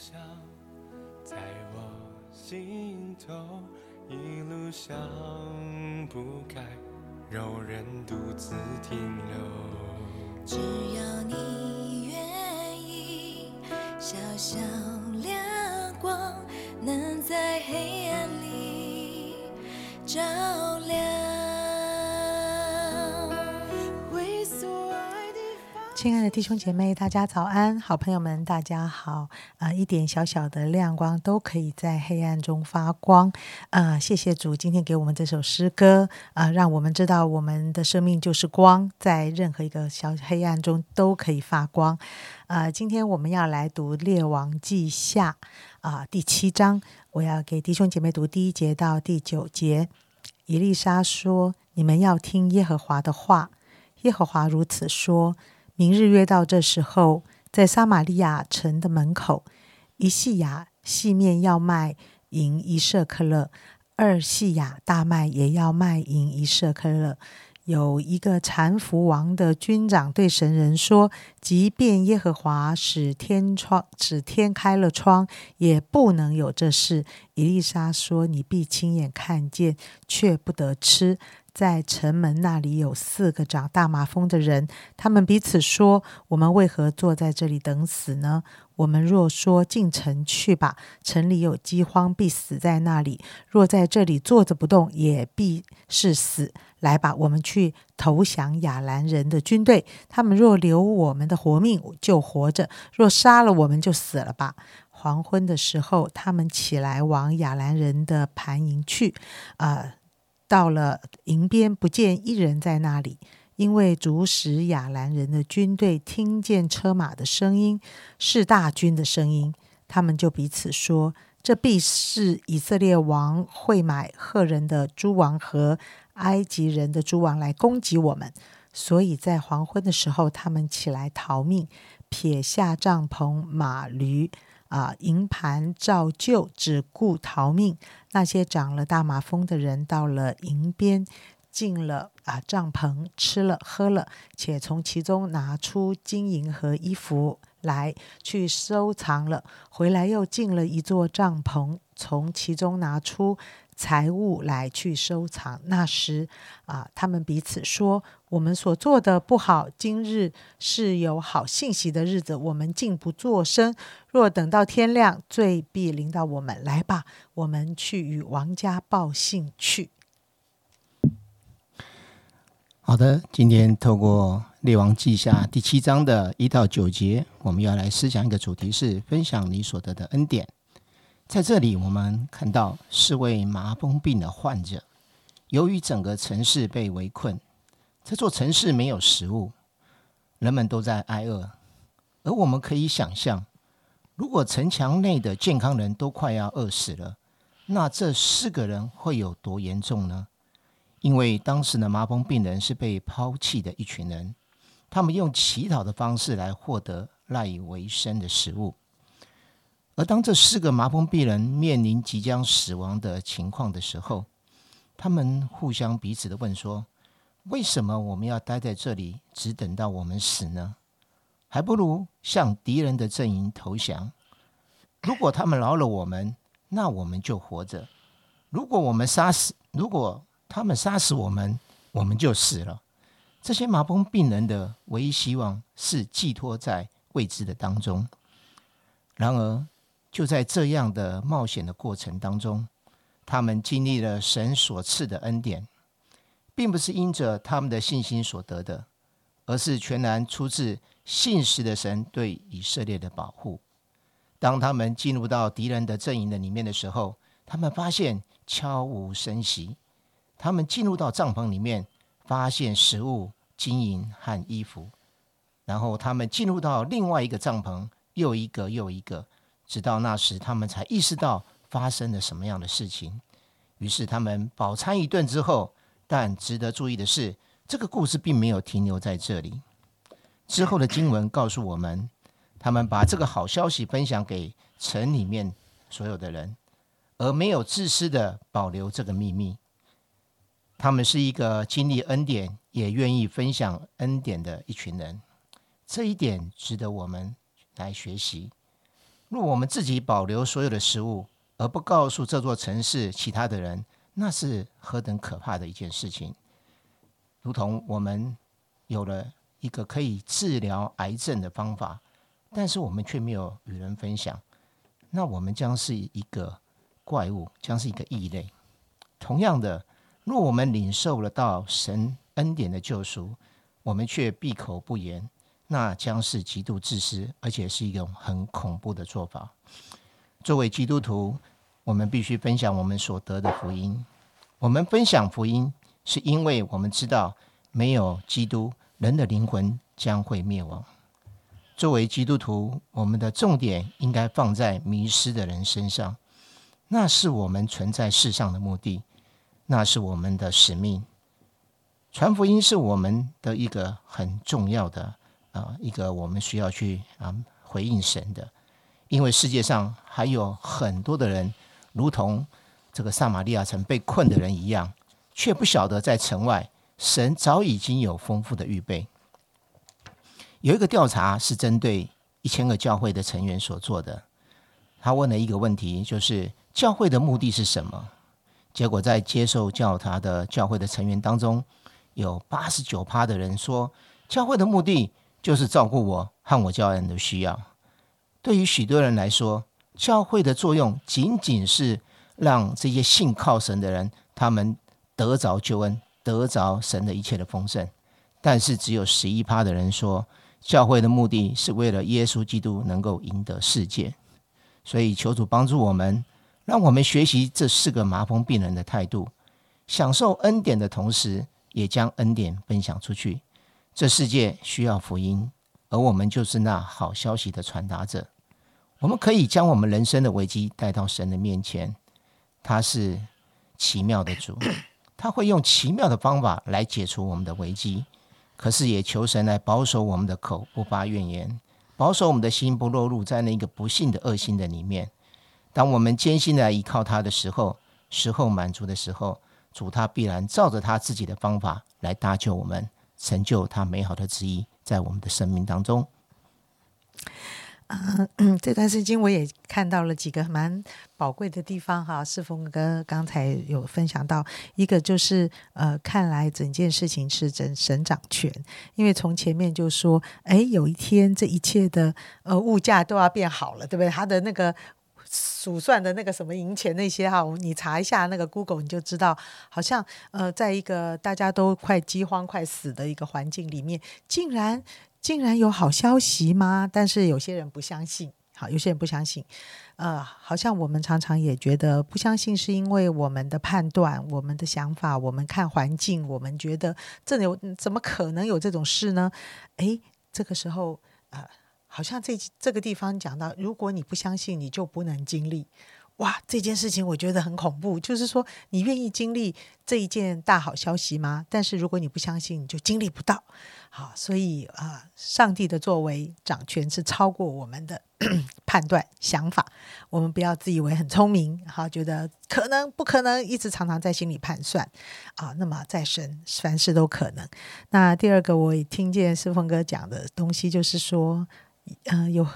想在我心头一路想不开，柔人独自停留。只要你愿意，小小亮光能在黑暗里照亮。亲爱的弟兄姐妹，大家早安！好朋友们，大家好！啊、一点小小的亮光都可以在黑暗中发光。啊、谢谢主，今天给我们这首诗歌，啊、让我们知道我们的生命就是光，在任何一个小黑暗中都可以发光。啊、今天我们要来读《列王记下》啊、第七章，我要给弟兄姐妹读第一节到第九节。伊丽莎说：“你们要听耶和华的话。耶和华如此说：明日约到这时候，在撒玛利亚城的门口，一细亚细面要卖银一舍克勒，二细亚大麦也要卖银一舍克勒。有一个禅服王的军长对神人说：“即便耶和华使天窗使天开了窗，也不能有这事。”以丽莎说：“你必亲眼看见，却不得吃。”在城门那里有四个长大麻风的人，他们彼此说：“我们为何坐在这里等死呢？我们若说进城去吧，城里有饥荒，必死在那里；若在这里坐着不动，也必是死。来吧，我们去投降亚兰人的军队。他们若留我们的活命，就活着；若杀了我们，就死了吧。”黄昏的时候，他们起来往亚兰人的盘营去，啊、到了营边，不见一人在那里，因为主使亚兰人的军队听见车马的声音，是大军的声音，他们就彼此说：“这必是以色列王会买赫人的诸王和埃及人的诸王来攻击我们。”所以在黄昏的时候，他们起来逃命，撇下帐篷、马驴。啊，营盘照旧，只顾逃命。那些长了大马蜂的人到了营边，进了啊帐篷，吃了喝了，且从其中拿出金银和衣服来去收藏了。回来又进了一座帐篷，从其中拿出财物来去收藏。那时啊，他们彼此说：“我们所做的不好，今日是有好信息的日子，我们竟不作声。若等到天亮，罪必临到我们。来吧，我们去与王家报信去。”好的，今天透过《列王记下》第七章的一到九节，我们要来思想一个主题是分享你所得的恩典。在这里，我们看到四位麻风病的患者，由于整个城市被围困，这座城市没有食物，人们都在挨饿。而我们可以想象，如果城墙内的健康人都快要饿死了，那这四个人会有多严重呢？因为当时的麻风病人是被抛弃的一群人，他们用乞讨的方式来获得赖以为生的食物。而当这四个麻风病人面临即将死亡的情况的时候，他们互相彼此的问说：“为什么我们要待在这里，只等到我们死呢？还不如向敌人的阵营投降。如果他们饶了我们，那我们就活着；如果我们杀死，如果他们杀死我们，我们就死了。这些麻风病人的唯一希望是寄托在未知的当中。然而，就在这样的冒险的过程当中，他们经历了神所赐的恩典，并不是因着他们的信心所得的，而是全然出自信实的神对以色列的保护。当他们进入到敌人的阵营的里面的时候，他们发现悄无声息。他们进入到帐篷里面，发现食物、金银和衣服，然后他们进入到另外一个帐篷，又一个又一个，直到那时，他们才意识到发生了什么样的事情。于是他们饱餐一顿之后，但值得注意的是，这个故事并没有停留在这里。之后的经文告诉我们，他们把这个好消息分享给城里面所有的人，而没有自私的保留这个秘密。他们是一个经历恩典，也愿意分享恩典的一群人，这一点值得我们来学习。若我们自己保留所有的食物，而不告诉这座城市其他的人，那是何等可怕的一件事情！如同我们有了一个可以治疗癌症的方法，但是我们却没有与人分享，那我们将是一个怪物，将是一个异类。同样的，若我们领受了到神恩典的救赎，我们却闭口不言。那将是极度自私，而且是一种很恐怖的做法。作为基督徒，我们必须分享我们所得的福音。我们分享福音，是因为我们知道没有基督，人的灵魂将会灭亡。作为基督徒，我们的重点应该放在迷失的人身上，那是我们存在世上的目的，那是我们的使命。传福音是我们的一个很重要的。啊，一个我们需要去啊回应神的，因为世界上还有很多的人，如同这个撒玛利亚城被困的人一样，却不晓得在城外，神早已经有丰富的预备。有一个调查是针对一千个教会的成员所做的，他问了一个问题，就是教会的目的是什么？结果在接受教他的教会的成员当中，有八十九趴的人说，教会的目的。就是照顾我和我教人的需要。对于许多人来说，教会的作用仅仅是让这些信靠神的人，他们得着救恩，得着神的一切的丰盛。但是，只有十一趴的人说，教会的目的是为了耶稣基督能够赢得世界。所以，求主帮助我们，让我们学习这四个麻风病人的态度，享受恩典的同时，也将恩典分享出去。这世界需要福音，而我们就是那好消息的传达者。我们可以将我们人生的危机带到神的面前，他是奇妙的主，他会用奇妙的方法来解除我们的危机。可是也求神来保守我们的口，不发怨言，保守我们的心不落入在那个不幸的恶心的里面。当我们艰辛的依靠他的时候，时候满足的时候，主他必然照着他自己的方法来搭救我们。成就他美好的旨意，在我们的生命当中。嗯，这段时间我也看到了几个蛮宝贵的地方哈。世峰哥刚才有分享到，一个就是呃，看来整件事情是整神掌权，因为从前面就说，哎，有一天这一切的呃物价都要变好了，对不对？他的那个。数算的那个什么银钱那些哈，你查一下那个 Google，你就知道，好像呃，在一个大家都快饥荒、快死的一个环境里面，竟然竟然有好消息吗？但是有些人不相信，好，有些人不相信，呃，好像我们常常也觉得不相信，是因为我们的判断、我们的想法、我们看环境，我们觉得这有怎么可能有这种事呢？诶，这个时候呃。好像这这个地方讲到，如果你不相信，你就不能经历。哇，这件事情我觉得很恐怖。就是说，你愿意经历这一件大好消息吗？但是如果你不相信，你就经历不到。好，所以啊，上帝的作为掌权是超过我们的 判断想法。我们不要自以为很聪明，好，觉得可能不可能，一直常常在心里盘算啊。那么在神，凡事都可能。那第二个，我也听见师峰哥讲的东西，就是说。嗯，有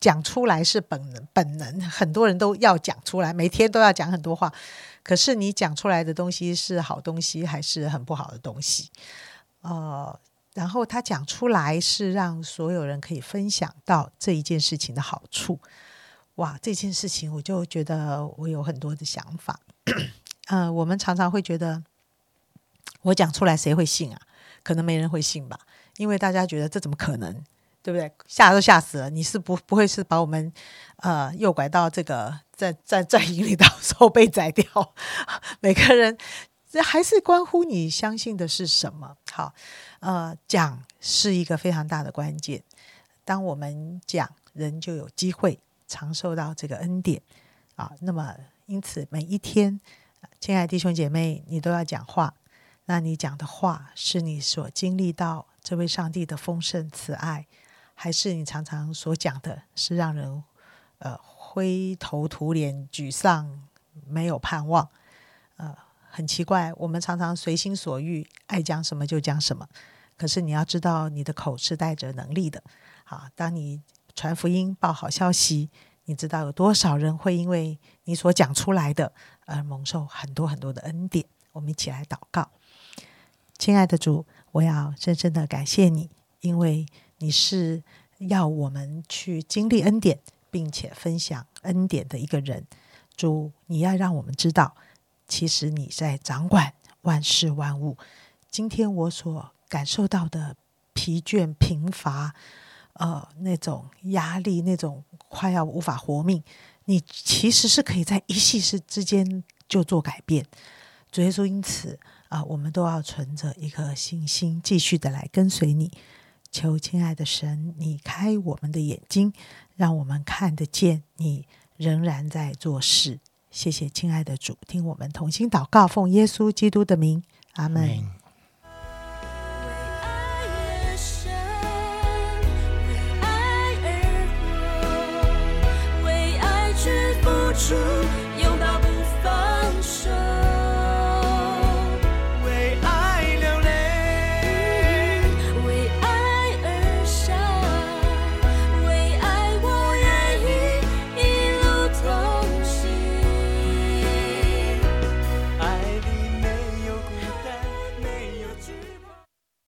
讲出来是本能，本能很多人都要讲出来，每天都要讲很多话。可是你讲出来的东西是好东西，还是很不好的东西？呃，然后他讲出来是让所有人可以分享到这一件事情的好处。哇，这件事情我就觉得我有很多的想法。呃，我们常常会觉得我讲出来谁会信啊？可能没人会信吧，因为大家觉得这怎么可能？对不对？吓都吓死了！你是不不会是把我们呃诱拐到这个在在在营里到时候被宰掉？每个人这还是关乎你相信的是什么。好，呃，讲是一个非常大的关键。当我们讲，人就有机会尝受到这个恩典啊。那么，因此每一天，亲爱的弟兄姐妹，你都要讲话。那你讲的话，是你所经历到这位上帝的丰盛慈爱。还是你常常所讲的是让人呃灰头土脸、沮丧、没有盼望，呃，很奇怪。我们常常随心所欲，爱讲什么就讲什么。可是你要知道，你的口是带着能力的。好，当你传福音、报好消息，你知道有多少人会因为你所讲出来的而蒙受很多很多的恩典？我们一起来祷告，亲爱的主，我要深深的感谢你，因为你是要我们去经历恩典，并且分享恩典的一个人。主，你要让我们知道，其实你在掌管万事万物。今天我所感受到的疲倦、贫乏，呃，那种压力，那种快要无法活命，你其实是可以在一夕之之间就做改变。主耶稣，因此啊，我们都要存着一颗信心，继续的来跟随你。求亲爱的神，你开我们的眼睛，让我们看得见你仍然在做事。谢谢亲爱的主，听我们同心祷告，奉耶稣基督的名。阿门。为爱。